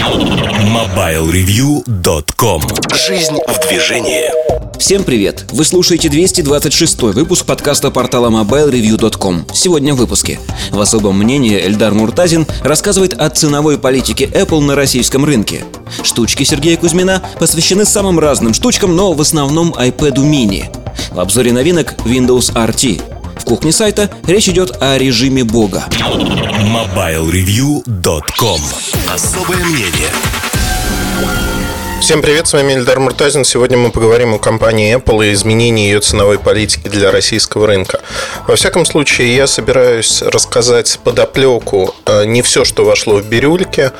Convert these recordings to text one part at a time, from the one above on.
MobileReview.com Жизнь в движении Всем привет! Вы слушаете 226 выпуск подкаста портала MobileReview.com. Сегодня в выпуске. В особом мнении Эльдар Муртазин рассказывает о ценовой политике Apple на российском рынке. Штучки Сергея Кузьмина посвящены самым разным штучкам, но в основном iPad mini. В обзоре новинок Windows RT. В кухне сайта речь идет о режиме бога. MobileReview.com Особое мнение Всем привет, с вами Эльдар Муртазин. Сегодня мы поговорим о компании Apple и изменении ее ценовой политики для российского рынка. Во всяком случае, я собираюсь рассказать подоплеку э, не все, что вошло в бирюльке.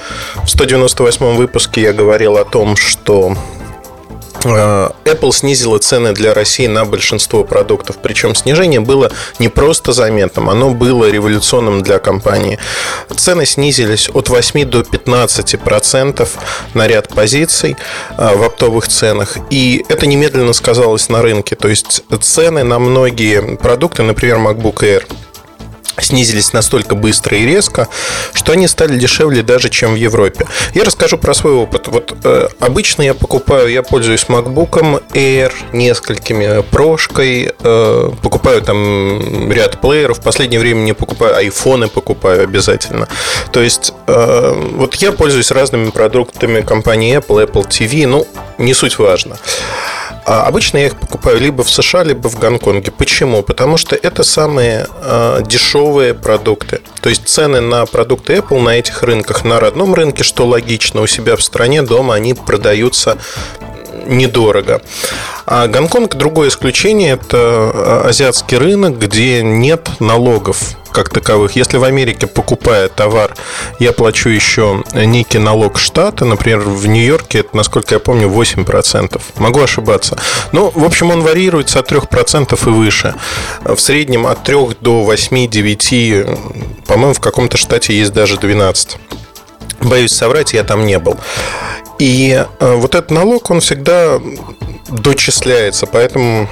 В 198 выпуске я говорил о том, что Apple снизила цены для России на большинство продуктов. Причем снижение было не просто заметным, оно было революционным для компании. Цены снизились от 8 до 15 процентов на ряд позиций э, в оптовых ценах. И это немедленно сказалось на рынке. То есть цены на многие продукты, например, MacBook Air, снизились настолько быстро и резко, что они стали дешевле даже, чем в Европе. Я расскажу про свой опыт. Вот э, обычно я покупаю, я пользуюсь MacBook Air несколькими, прошкой, э, покупаю там ряд плееров. В последнее время не покупаю, айфоны покупаю обязательно. То есть э, вот я пользуюсь разными продуктами компании Apple, Apple TV, ну, не суть важно. А обычно я их покупаю либо в США, либо в Гонконге. Почему? Потому что это самые э, дешевые продукты. То есть цены на продукты Apple на этих рынках, на родном рынке, что логично, у себя в стране дома они продаются недорого. А Гонконг другое исключение. Это а, азиатский рынок, где нет налогов как таковых. Если в Америке, покупая товар, я плачу еще некий налог штата, например, в Нью-Йорке это, насколько я помню, 8%. Могу ошибаться. Но, в общем, он варьируется от 3% и выше. В среднем от 3 до 8-9, по-моему, в каком-то штате есть даже 12. Боюсь соврать, я там не был. И э, вот этот налог, он всегда дочисляется, поэтому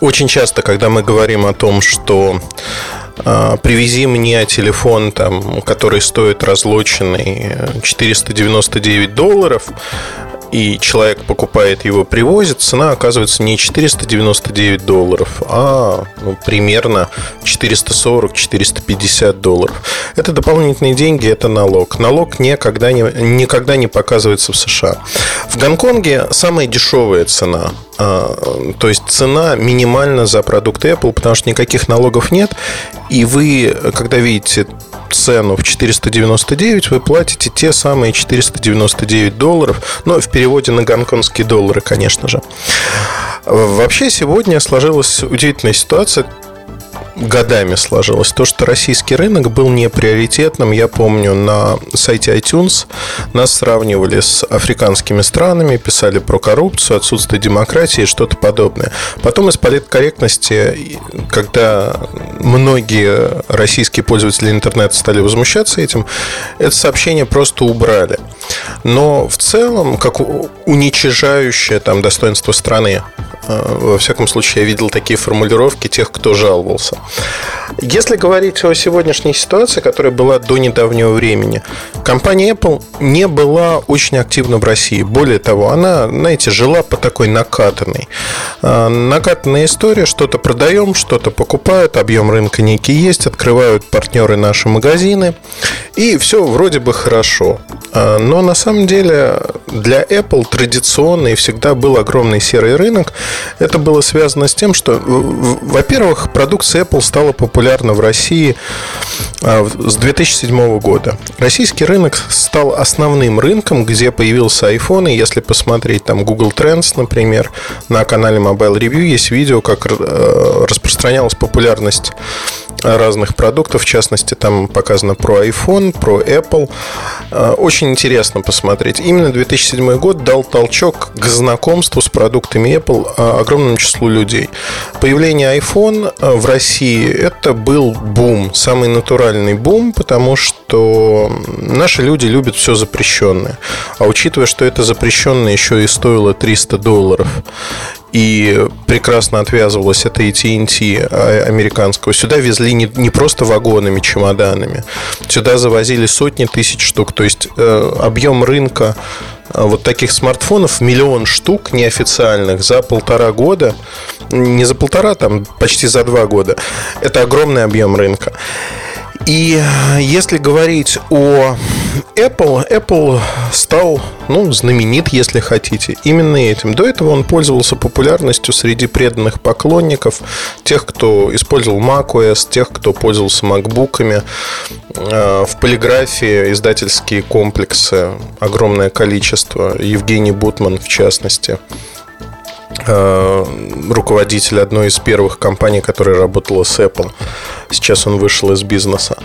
очень часто, когда мы говорим о том, что привези мне телефон, там, который стоит разлоченный 499 долларов, и человек покупает его, привозит, цена оказывается не 499 долларов, а ну, примерно 440-450 долларов. Это дополнительные деньги, это налог. Налог никогда не, никогда не показывается в США. В Гонконге самая дешевая цена а, то есть цена минимальна за продукт Apple, потому что никаких налогов нет. И вы, когда видите цену в 499, вы платите те самые 499 долларов, но в переводе на гонконгские доллары, конечно же. Вообще сегодня сложилась удивительная ситуация годами сложилось. То, что российский рынок был не приоритетным, я помню, на сайте iTunes нас сравнивали с африканскими странами, писали про коррупцию, отсутствие демократии и что-то подобное. Потом из политкорректности, когда многие российские пользователи интернета стали возмущаться этим, это сообщение просто убрали. Но в целом, как уничижающее там достоинство страны, во всяком случае, я видел такие формулировки тех, кто жаловался. Если говорить о сегодняшней ситуации, которая была до недавнего времени, компания Apple не была очень активна в России. Более того, она, знаете, жила по такой накатанной. А, накатанная история, что-то продаем, что-то покупают, объем рынка некий есть, открывают партнеры наши магазины, и все вроде бы хорошо. А, но на самом деле для Apple традиционно и всегда был огромный серый рынок. Это было связано с тем, что, во-первых, продукция Apple стала популярна в России а, с 2007 года. Российский рынок стал основным рынком, где появился iPhone. И если посмотреть там Google Trends, например, на канале Mobile Review есть видео, как э, распространялась популярность разных продуктов. В частности, там показано про iPhone, про Apple. Э, очень интересно посмотреть. Именно 2007 год дал толчок к знакомству с продуктами Apple э, огромному числу людей. Появление iPhone в России – это был бум, самый натуральный бум, потому что наши люди любят все запрещенное. А учитывая, что это запрещенное еще и стоило 300 долларов, и прекрасно отвязывалась от AT&T а, американского. Сюда везли не, не просто вагонами, чемоданами. Сюда завозили сотни тысяч штук. То есть э, объем рынка э, вот таких смартфонов миллион штук неофициальных за полтора года, не за полтора, там почти за два года. Это огромный объем рынка. И если говорить о Apple, Apple стал, ну, знаменит, если хотите, именно этим. До этого он пользовался популярностью среди преданных поклонников, тех, кто использовал macOS, тех, кто пользовался макбуками. Э, в полиграфии издательские комплексы огромное количество. Евгений Бутман, в частности э, руководитель одной из первых компаний, которая работала с Apple. Сейчас он вышел из бизнеса.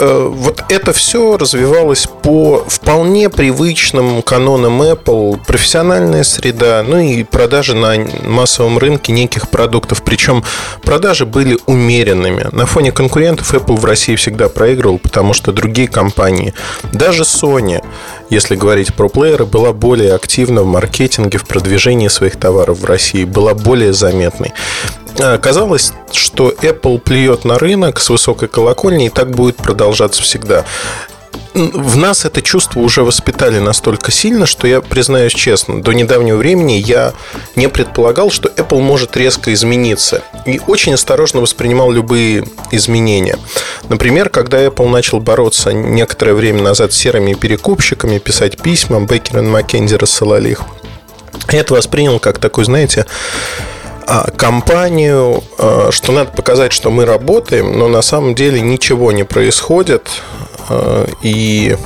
Э, вот это все развивалось по вполне привычным канонам Apple, профессиональная среда, ну и продажи на массовом рынке неких продуктов. Причем продажи были умеренными. На фоне конкурентов Apple в России всегда проигрывал, потому что другие компании, даже Sony, если говорить про плееры, была более активна в маркетинге, в продвижении своих товаров в России, была более заметной. А, казалось, что Apple плюет на рынок с высокой колокольни, и так будет продолжаться всегда в нас это чувство уже воспитали настолько сильно, что я признаюсь честно, до недавнего времени я не предполагал, что Apple может резко измениться. И очень осторожно воспринимал любые изменения. Например, когда Apple начал бороться некоторое время назад с серыми перекупщиками, писать письма, Беккер и Маккензи рассылали их. Я это воспринял как такой, знаете, компанию, а, что надо показать, что мы работаем, но на самом деле ничего не происходит. А, и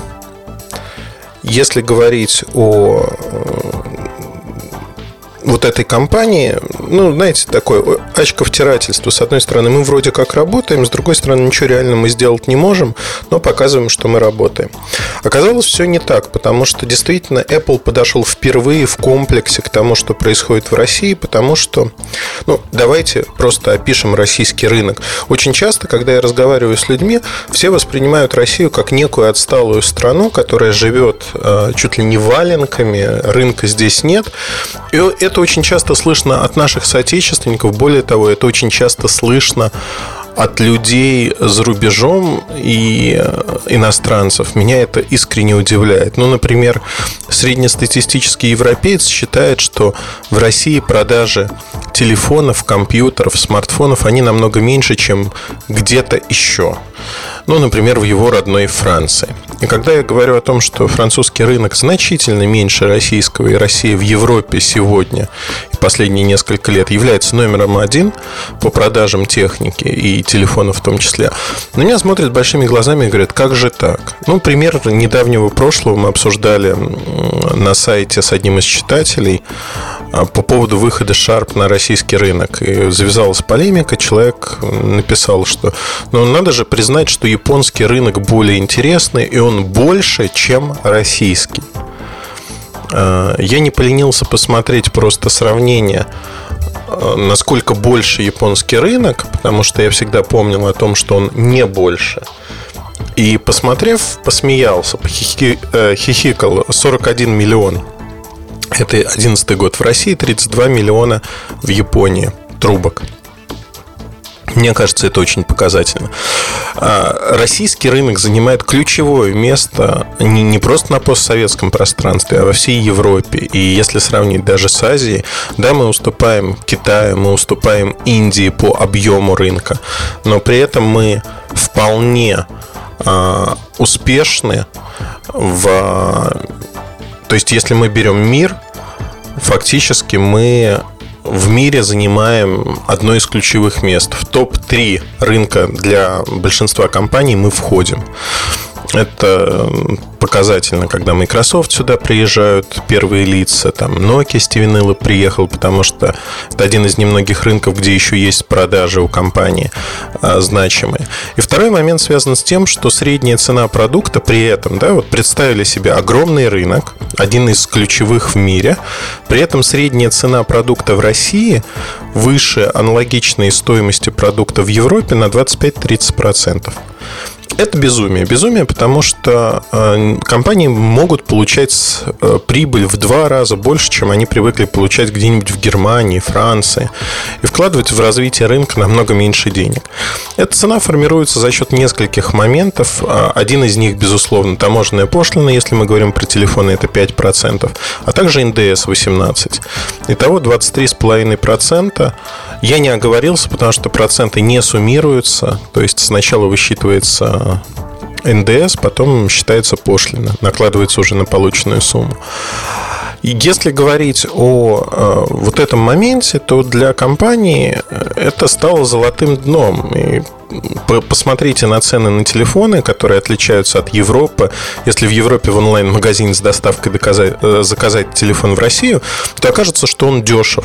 если говорить о вот этой компании, ну, знаете, такое очковтирательство. С одной стороны, мы вроде как работаем, с другой стороны, ничего реально мы сделать не можем, но показываем, что мы работаем. Оказалось, все не так, потому что действительно Apple подошел впервые в комплексе к тому, что происходит в России, потому что, ну, давайте просто опишем российский рынок. Очень часто, когда я разговариваю с людьми, все воспринимают Россию как некую отсталую страну, которая живет э, чуть ли не валенками, рынка здесь нет. И это очень часто слышно от наших соотечественников. Более того, это очень часто слышно от людей за рубежом и э, иностранцев. Меня это искренне удивляет. Ну, например, среднестатистический европеец считает, что в России продажи телефонов, компьютеров, смартфонов, они намного меньше, чем где-то еще ну, например, в его родной Франции. И когда я говорю о том, что французский рынок значительно меньше российского, и Россия в Европе сегодня последние несколько лет является номером один по продажам техники и телефонов в том числе, на меня смотрят большими глазами и говорят, как же так? Ну, пример недавнего прошлого мы обсуждали на сайте с одним из читателей а, по поводу выхода Sharp на российский рынок. И завязалась полемика, человек написал, что ну, надо же признать, что японский рынок более интересный, и он больше, чем российский. А, я не поленился посмотреть просто сравнение а, насколько больше японский рынок, потому что я всегда помнил о том, что он не больше. И посмотрев, посмеялся, э, хихикал 41 миллион. Это 11 год в России, 32 миллиона в Японии трубок. Мне кажется, это очень показательно. А, российский рынок занимает ключевое место не, просто на постсоветском пространстве, а во всей Европе. И если сравнить даже с Азией, да, мы уступаем Китаю, мы уступаем Индии по объему рынка, но при этом мы вполне а, успешны в... То есть, если мы берем мир, фактически мы в мире занимаем одно из ключевых мест. В топ-3 рынка для большинства компаний мы входим. Это показательно, когда Microsoft сюда приезжают, первые лица, там Nokia Стивен Илла приехал, потому что это один из немногих рынков, где еще есть продажи у компании а, значимые. И второй момент связан с тем, что средняя цена продукта при этом, да, вот представили себе огромный рынок, один из ключевых в мире, при этом средняя цена продукта в России выше аналогичной стоимости продукта в Европе на 25-30%. Это безумие. Безумие, потому что э, компании могут получать э, прибыль в два раза больше, чем они привыкли получать где-нибудь в Германии, Франции, и вкладывать в развитие рынка намного меньше денег. Эта цена формируется за счет нескольких моментов. А, один из них, безусловно, таможенная пошлина, если мы говорим про телефоны, это 5%, а также НДС 18%. Итого 23,5%. Я не оговорился, потому что проценты не суммируются, то есть сначала высчитывается НДС, потом считается пошлина, накладывается уже на полученную сумму. И если говорить о э, вот этом моменте, то для компании это стало золотым дном. И посмотрите на цены на телефоны, которые отличаются от Европы. Если в Европе в онлайн-магазине с доставкой доказать, э, заказать телефон в Россию, то окажется, что он дешев.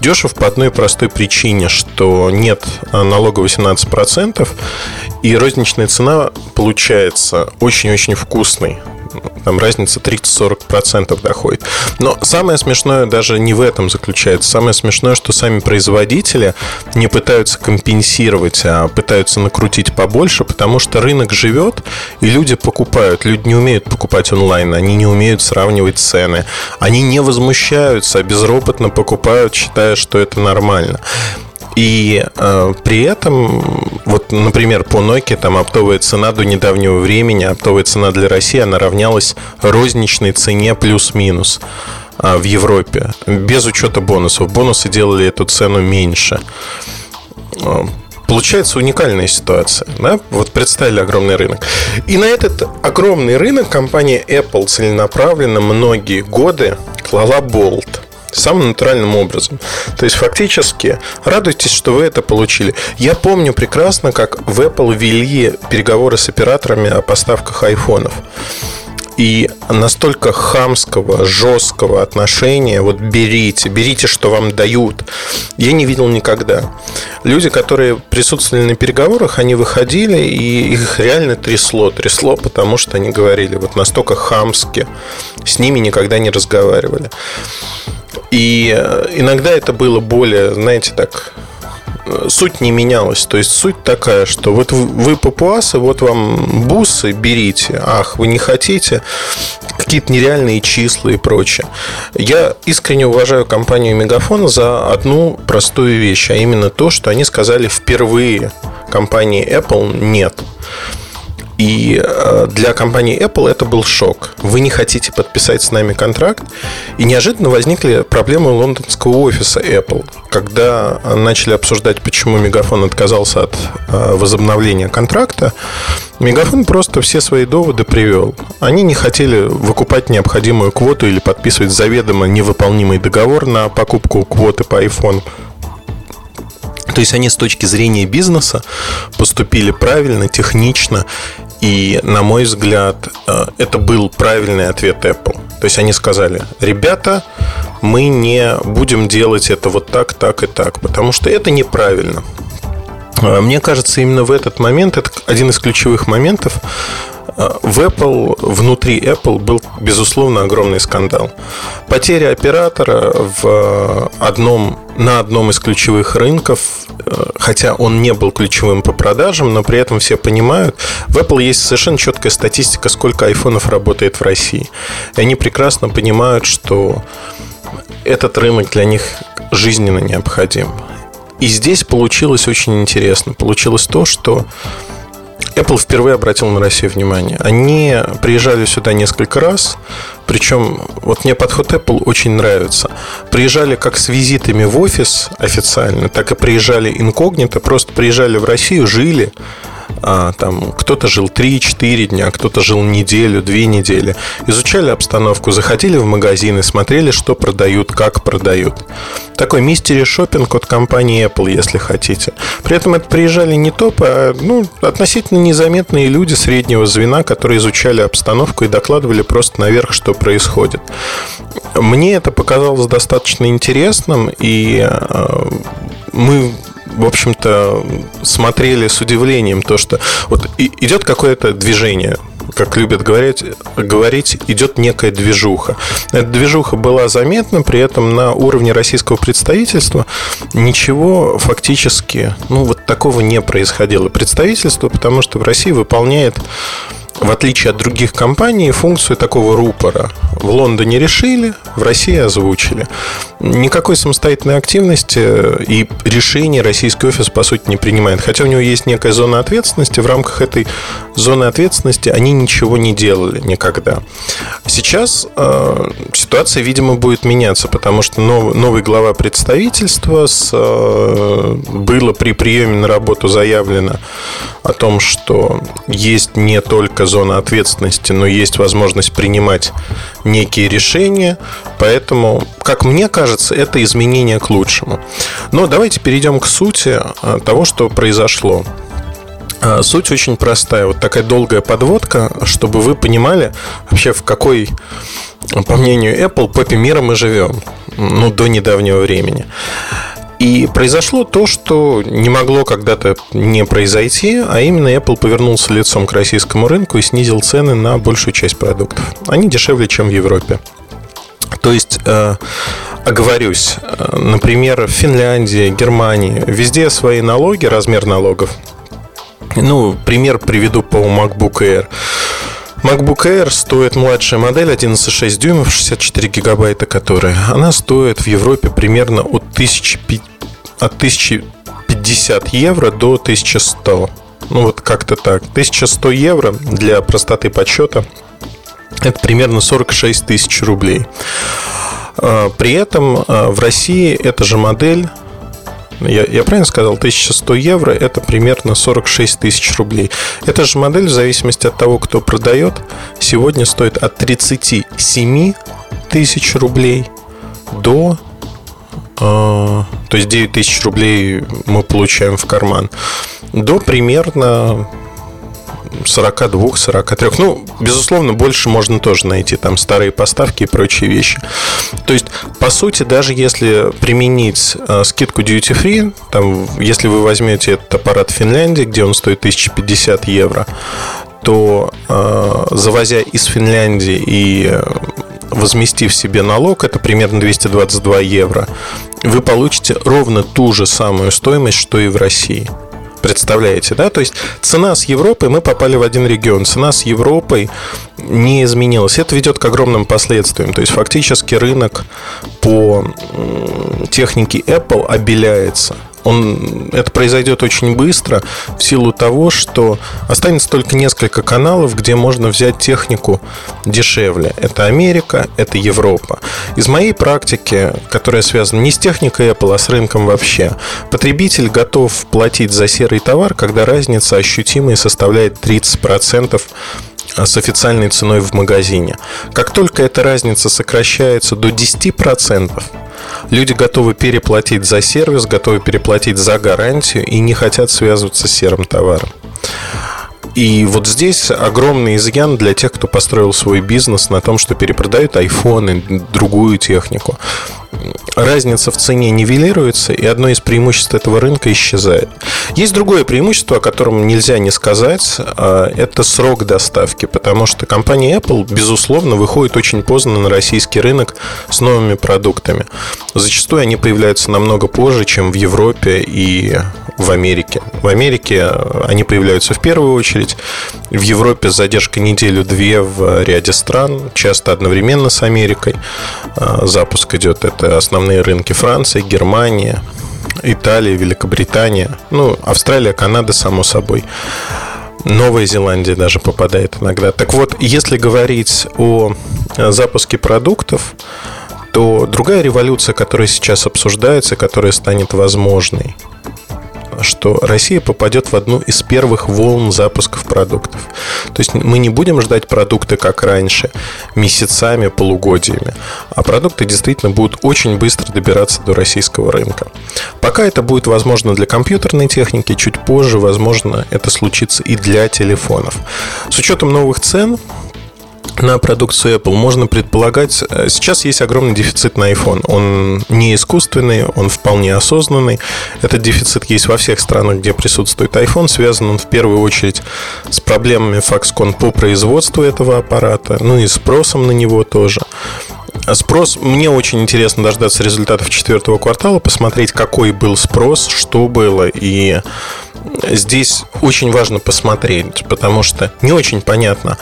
Дешев по одной простой причине, что нет налога 18%, и розничная цена получается очень-очень вкусной там разница 30-40% доходит. Но самое смешное даже не в этом заключается. Самое смешное, что сами производители не пытаются компенсировать, а пытаются накрутить побольше, потому что рынок живет, и люди покупают. Люди не умеют покупать онлайн, они не умеют сравнивать цены. Они не возмущаются, а безропотно покупают, считая, что это нормально. И э, при этом, вот, например, по Nokia там оптовая цена до недавнего времени, оптовая цена для России, она равнялась розничной цене плюс-минус э, в Европе, без учета бонусов. Бонусы делали эту цену меньше. Э, получается уникальная ситуация. Да? Вот представили огромный рынок. И на этот огромный рынок компания Apple целенаправленно многие годы клала болт самым натуральным образом. То есть, фактически, радуйтесь, что вы это получили. Я помню прекрасно, как в Apple вели переговоры с операторами о поставках айфонов и настолько хамского, жесткого отношения, вот берите, берите, что вам дают, я не видел никогда. Люди, которые присутствовали на переговорах, они выходили, и их реально трясло, трясло, потому что они говорили вот настолько хамски, с ними никогда не разговаривали. И э, иногда это было более, знаете, так суть не менялась. То есть суть такая, что вот вы папуасы, вот вам бусы, берите. Ах, вы не хотите? Какие-то нереальные числа и прочее. Я искренне уважаю компанию Мегафон за одну простую вещь, а именно то, что они сказали впервые компании Apple нет. И э, для компании Apple это был шок. Вы не хотите подписать с нами контракт. И неожиданно возникли проблемы лондонского офиса Apple. Когда начали обсуждать, почему Мегафон отказался от э, возобновления контракта, Мегафон просто все свои доводы привел. Они не хотели выкупать необходимую квоту или подписывать заведомо невыполнимый договор на покупку квоты по iPhone. То есть они с точки зрения бизнеса поступили правильно, технично и, на мой взгляд, э, это был правильный ответ Apple. То есть они сказали, ребята, мы не будем делать это вот так, так и так, потому что это неправильно. Э, мне кажется, именно в этот момент, это один из ключевых моментов, в Apple, внутри Apple был, безусловно, огромный скандал. Потеря оператора в одном, на одном из ключевых рынков Э, хотя он не был ключевым по продажам, но при этом все понимают, в Apple есть совершенно четкая статистика, сколько айфонов работает в России. И они прекрасно понимают, что этот рынок для них жизненно необходим. И здесь получилось очень интересно. Получилось то, что Apple впервые обратил на Россию внимание. Они приезжали сюда несколько раз, причем вот мне подход Apple очень нравится. Приезжали как с визитами в офис официально, так и приезжали инкогнито, просто приезжали в Россию, жили, там кто-то жил 3-4 дня, кто-то жил неделю, две недели. Изучали обстановку, заходили в магазины, смотрели, что продают, как продают. Такой мистери шопинг от компании Apple, если хотите. При этом это приезжали не топы, а ну, относительно незаметные люди среднего звена, которые изучали обстановку и докладывали просто наверх, что происходит. Мне это показалось достаточно интересным, и э, мы в общем-то, смотрели с удивлением то, что вот идет какое-то движение как любят говорить, говорить, идет некая движуха. Эта движуха была заметна, при этом на уровне российского представительства ничего фактически, ну, вот такого не происходило. Представительство, потому что в России выполняет в отличие от других компаний, функцию такого рупора. В Лондоне решили, в России озвучили. Никакой самостоятельной активности и решений российский офис, по сути, не принимает. Хотя у него есть некая зона ответственности. В рамках этой зоны ответственности они ничего не делали никогда. Сейчас э, ситуация, видимо, будет меняться, потому что нов, новый глава представительства с, э, было при приеме на работу заявлено о том, что есть не только зона ответственности, но есть возможность принимать некие решения. Поэтому, как мне кажется, это изменение к лучшему. Но давайте перейдем к сути а, того, что произошло. А, суть очень простая. Вот такая долгая подводка, чтобы вы понимали вообще в какой, по мнению Apple, попе мира мы живем. Ну, до недавнего времени. И произошло то, что не могло когда-то не произойти, а именно Apple повернулся лицом к российскому рынку и снизил цены на большую часть продуктов. Они дешевле, чем в Европе. То есть, э, оговорюсь, э, например, в Финляндии, Германии, везде свои налоги, размер налогов. Ну, пример приведу по MacBook Air. MacBook Air стоит младшая модель 11,6 дюймов, 64 гигабайта, которая. Она стоит в Европе примерно от 1000, от 1050 евро до 1100. Ну вот как-то так. 1100 евро для простоты подсчета это примерно 46 тысяч рублей. А, при этом а, в России эта же модель я, я правильно сказал, 1100 евро это примерно 46 тысяч рублей. Эта же модель, в зависимости от того, кто продает, сегодня стоит от 37 тысяч рублей до э, то есть 9 тысяч рублей мы получаем в карман, до примерно 42, 43. Ну, безусловно, больше можно тоже найти. Там старые поставки и прочие вещи. То есть, по сути, даже если применить э, скидку duty free, там, если вы возьмете этот аппарат в Финляндии, где он стоит 1050 евро, то э, завозя из Финляндии и э, возместив себе налог, это примерно 222 евро, вы получите ровно ту же самую стоимость, что и в России. Представляете, да? То есть цена с Европой, мы попали в один регион, цена с Европой не изменилась. Это ведет к огромным последствиям. То есть фактически рынок по технике Apple обеляется он, это произойдет очень быстро в силу того, что останется только несколько каналов, где можно взять технику дешевле. Это Америка, это Европа. Из моей практики, которая связана не с техникой Apple, а с рынком вообще, потребитель готов платить за серый товар, когда разница ощутимая составляет 30% с официальной ценой в магазине. Как только эта разница сокращается до 10%, люди готовы переплатить за сервис, готовы переплатить за гарантию и не хотят связываться с серым товаром. И вот здесь огромный изъян для тех, кто построил свой бизнес на том, что перепродают айфоны, другую технику. Разница в цене нивелируется, и одно из преимуществ этого рынка исчезает. Есть другое преимущество, о котором нельзя не сказать, а, это срок доставки, потому что компания Apple, безусловно, выходит очень поздно на российский рынок с новыми продуктами. Зачастую они появляются намного позже, чем в Европе и в Америке. В Америке они появляются в первую очередь. В Европе задержка неделю-две в ряде стран, часто одновременно с Америкой. А, запуск идет. Это основные рынки Франция, Германия, Италия, Великобритания. Ну, Австралия, Канада, само собой. Новая Зеландия даже попадает иногда. Так вот, если говорить о запуске продуктов, то другая революция, которая сейчас обсуждается, которая станет возможной, что Россия попадет в одну из первых волн запусков продуктов. То есть мы не будем ждать продукты, как раньше, месяцами, полугодиями, а продукты действительно будут очень быстро добираться до российского рынка. Пока это будет возможно для компьютерной техники, чуть позже, возможно, это случится и для телефонов. С учетом новых цен, на продукцию Apple, можно предполагать, э, сейчас есть огромный дефицит на iPhone. Он не искусственный, он вполне осознанный. Этот дефицит есть во всех странах, где присутствует iPhone. Связан он в первую очередь с проблемами Foxconn по производству этого аппарата, ну и спросом на него тоже. Спрос, мне очень интересно дождаться результатов четвертого квартала, посмотреть, какой был спрос, что было. И здесь очень важно посмотреть, потому что не очень понятно,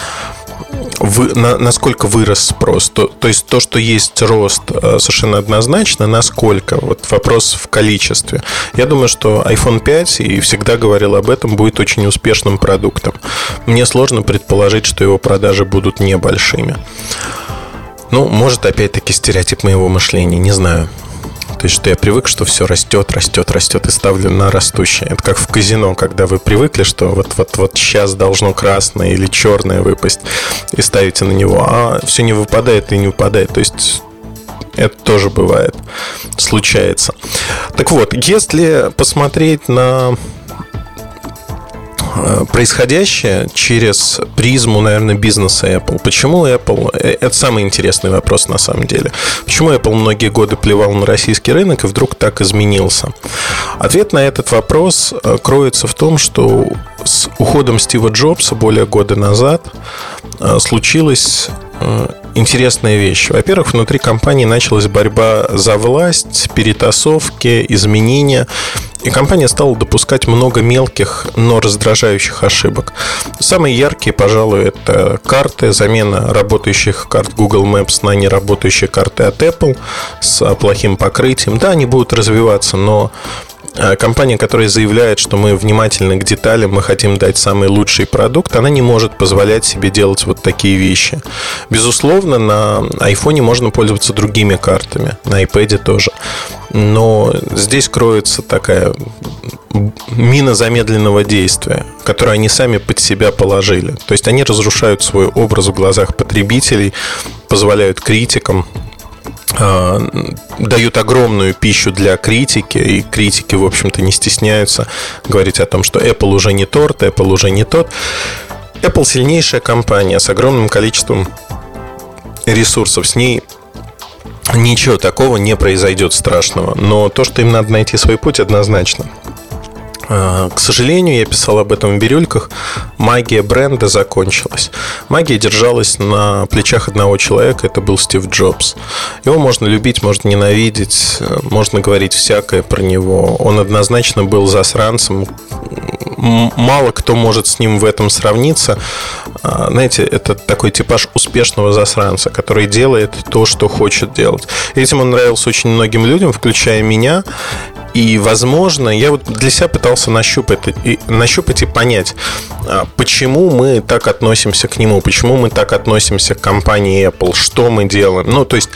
вы, на, насколько вырос спрос. То, то есть то, что есть рост э, совершенно однозначно, насколько. Вот вопрос в количестве. Я думаю, что iPhone 5, и всегда говорил об этом, будет очень успешным продуктом. Мне сложно предположить, что его продажи будут небольшими. Ну, может, опять-таки стереотип моего мышления, не знаю. То есть, что я привык, что все растет, растет, растет и ставлю на растущее. Это как в казино, когда вы привыкли, что вот, вот, вот сейчас должно красное или черное выпасть, и ставите на него, а все не выпадает и не выпадает. То есть это тоже бывает, случается. Так вот, если посмотреть на происходящее через призму, наверное, бизнеса Apple. Почему Apple? Э, это самый интересный вопрос на самом деле. Почему Apple многие годы плевал на российский рынок и вдруг так изменился? Ответ на этот вопрос э, кроется в том, что с уходом Стива Джобса более года назад случилось интересная вещь. Во-первых, внутри компании началась борьба за власть, перетасовки, изменения. И компания стала допускать много мелких, но раздражающих ошибок. Самые яркие, пожалуй, это карты, замена работающих карт Google Maps на неработающие карты от Apple с плохим покрытием. Да, они будут развиваться, но компания, которая заявляет, что мы внимательны к деталям, мы хотим дать самый лучший продукт, она не может позволять себе делать вот такие вещи. Безусловно, на iPhone можно пользоваться другими картами, на iPad тоже. Но здесь кроется такая мина замедленного действия, которую они сами под себя положили. То есть они разрушают свой образ в глазах потребителей, позволяют критикам а, дают огромную пищу для критики, и критики, в общем-то, не стесняются говорить о том, что Apple уже не торт, Apple уже не тот. Apple сильнейшая компания с огромным количеством ресурсов. С ней ничего такого не произойдет страшного. Но то, что им надо найти свой путь, однозначно. А, к сожалению, я писал об этом в бирюльках, магия бренда закончилась. Магия держалась на плечах одного человека, это был Стив Джобс. Его можно любить, можно ненавидеть, можно говорить всякое про него. Он однозначно был засранцем. Мало кто может с ним в этом сравниться. А, знаете, это такой типаж успешного засранца, который делает то, что хочет делать. этим он нравился очень многим людям, включая меня. И, возможно, я вот для себя пытался нащупать, и, нащупать и понять, а, почему мы так относимся к нему, почему мы так относимся к компании Apple, что мы делаем. Ну, то есть,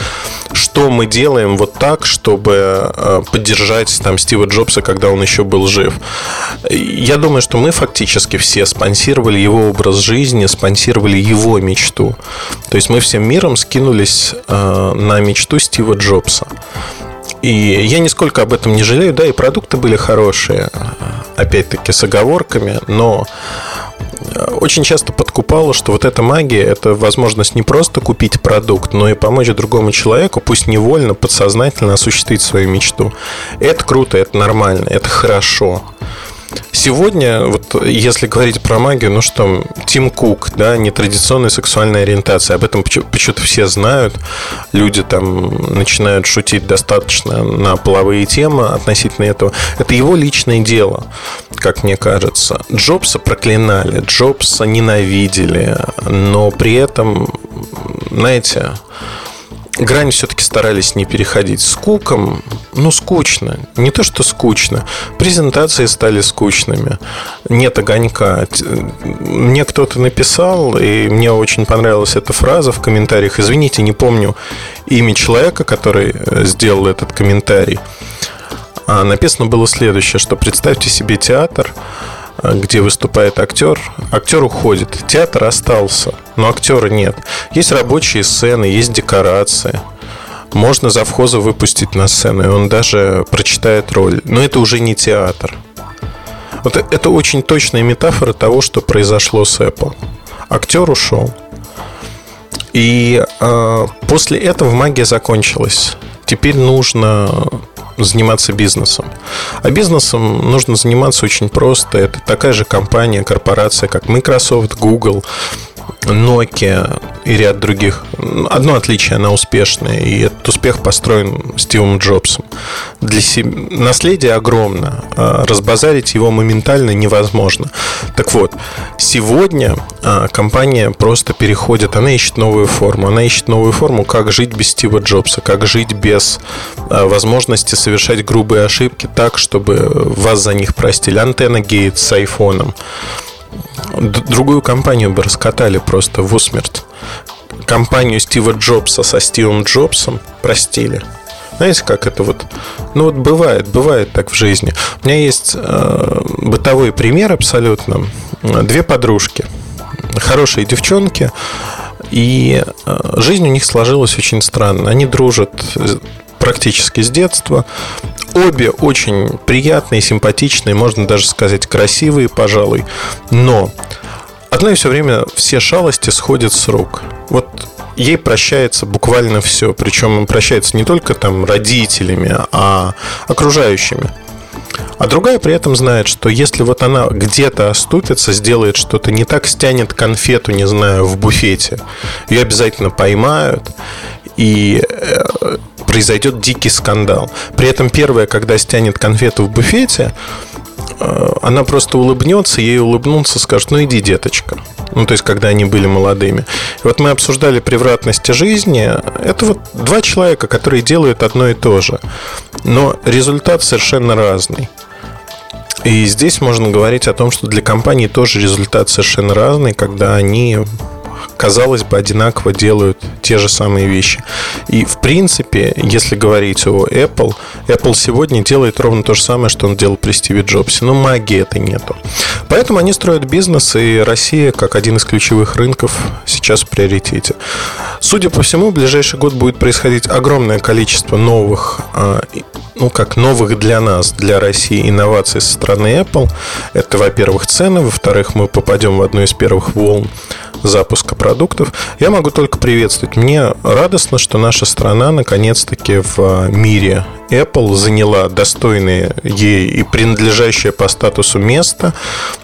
что мы делаем вот так, чтобы а, поддержать там Стива Джобса, когда он еще был жив. Я думаю, что мы фактически все спонсировали его образ жизни, спонсировали его мечту. То есть мы всем миром скинулись э, на мечту Стива Джобса. И я нисколько об этом не жалею. Да, и продукты были хорошие, опять-таки с оговорками, но очень часто подкупало, что вот эта магия – это возможность не просто купить продукт, но и помочь другому человеку, пусть невольно, подсознательно осуществить свою мечту. Это круто, это нормально, это хорошо. Сегодня, вот если говорить про магию, ну что, Тим Кук, да, нетрадиционная сексуальная ориентация, об этом почему-то все знают. Люди там начинают шутить достаточно на половые темы относительно этого. Это его личное дело, как мне кажется. Джобса проклинали, Джобса ненавидели, но при этом, знаете, грань все-таки старались не переходить. С Куком, ну, скучно. Не то, что скучно. Презентации стали скучными. Нет огонька. Мне кто-то написал, и мне очень понравилась эта фраза в комментариях. Извините, не помню имя человека, который э, сделал этот комментарий. А написано было следующее, что представьте себе театр, где выступает актер, актер уходит, театр остался, но актера нет. Есть рабочие сцены, есть декорации. Можно завхоза выпустить на сцену, и он даже прочитает роль. Но это уже не театр. Вот это очень точная метафора того, что произошло с Apple. Актер ушел. И э, после этого магия закончилась. Теперь нужно заниматься бизнесом. А бизнесом нужно заниматься очень просто. Это такая же компания, корпорация, как Microsoft, Google, Nokia и ряд других. Одно отличие, она успешная, и этот успех построен Стивом Джобсом. Для себя... Наследие огромно, а разбазарить его моментально невозможно. Так вот, сегодня а, компания просто переходит, она ищет новую форму, она ищет новую форму, как жить без Стива Джобса, как жить без а, возможности совершать грубые ошибки так, чтобы вас за них простили. Антенна Гейт с айфоном другую компанию бы раскатали просто в усмерть. Компанию Стива Джобса со Стивом Джобсом простили. Знаете, как это вот... Ну вот бывает, бывает так в жизни. У меня есть э, бытовой пример абсолютно. Две подружки. Хорошие девчонки. И э, жизнь у них сложилась очень странно. Они дружат практически с детства. Обе очень приятные, симпатичные, можно даже сказать красивые, пожалуй. Но одной все время все шалости сходят с рук. Вот ей прощается буквально все. Причем прощается не только там родителями, а окружающими. А другая при этом знает, что если вот она где-то оступится, сделает что-то не так, стянет конфету, не знаю, в буфете, ее обязательно поймают. И э, произойдет дикий скандал. При этом первая, когда стянет конфету в буфете, э, она просто улыбнется, ей улыбнутся, скажет, ну иди, деточка. Ну, то есть, когда они были молодыми. И вот мы обсуждали превратности жизни. Это вот два человека, которые делают одно и то же. Но результат совершенно разный. И здесь можно говорить о том, что для компании тоже результат совершенно разный, когда они казалось бы, одинаково делают те же самые вещи. И, в принципе, если говорить о Apple, Apple сегодня делает ровно то же самое, что он делал при Стиве Джобсе. Но магии это нету. Поэтому они строят бизнес, и Россия, как один из ключевых рынков, сейчас в приоритете. Судя по всему, в ближайший год будет происходить огромное количество новых, а, ну как новых для нас, для России инноваций со стороны Apple. Это, во-первых, цены, во-вторых, мы попадем в одну из первых волн запуска продуктов. Я могу только приветствовать. Мне радостно, что наша страна наконец-таки в мире Apple заняла достойное ей и принадлежащее по статусу место.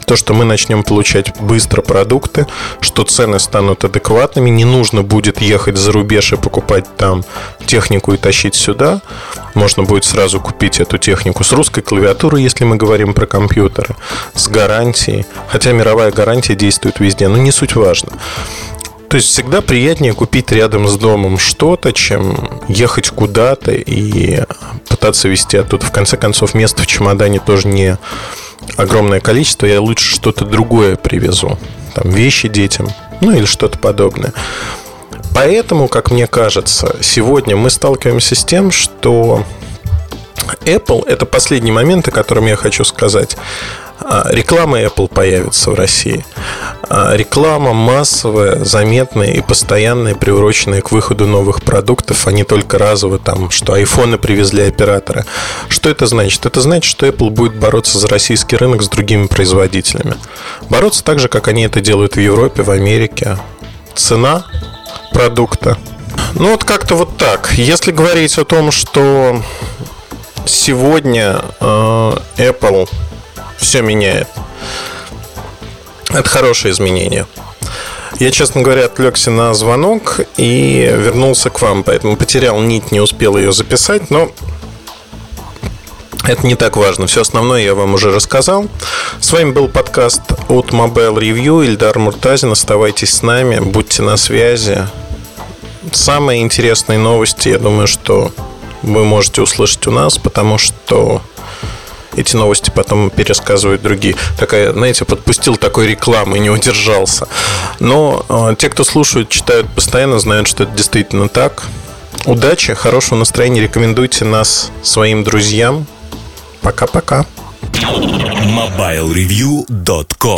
То, что мы начнем получать быстро продукты, что цены станут адекватными, не нужно будет ехать за рубеж и покупать там технику и тащить сюда. Можно будет сразу купить эту технику с русской клавиатурой, если мы говорим про компьютеры, с гарантией. Хотя мировая гарантия действует везде, но не суть важно. То есть всегда приятнее купить рядом с домом что-то, чем ехать куда-то и пытаться везти оттуда. В конце концов, места в чемодане тоже не огромное количество. Я лучше что-то другое привезу. Там вещи детям, ну или что-то подобное. Поэтому, как мне кажется, сегодня мы сталкиваемся с тем, что Apple, это последний момент, о котором я хочу сказать, реклама Apple появится в России. А, реклама массовая, заметная и постоянная, приуроченная к выходу новых продуктов, а не только разово там, что айфоны привезли операторы. Что это значит? Это значит, что Apple будет бороться за российский рынок с другими производителями. Бороться так же, как они это делают в Европе, в Америке. Цена продукта. Ну вот как-то вот так. Если говорить о том, что сегодня э, Apple все меняет. Это хорошее изменение. Я, честно говоря, отвлекся на звонок и вернулся к вам, поэтому потерял нить, не успел ее записать, но это не так важно. Все основное я вам уже рассказал. С вами был подкаст от Mobile Review. Ильдар Муртазин. Оставайтесь с нами, будьте на связи. Самые интересные новости, я думаю, что вы можете услышать у нас, потому что эти новости потом пересказывают другие. Такая, знаете, подпустил такой рекламы, не удержался. Но э, те, кто слушают, читают постоянно, знают, что это действительно так. Удачи, хорошего настроения. Рекомендуйте нас своим друзьям. Пока-пока. MobileReview.com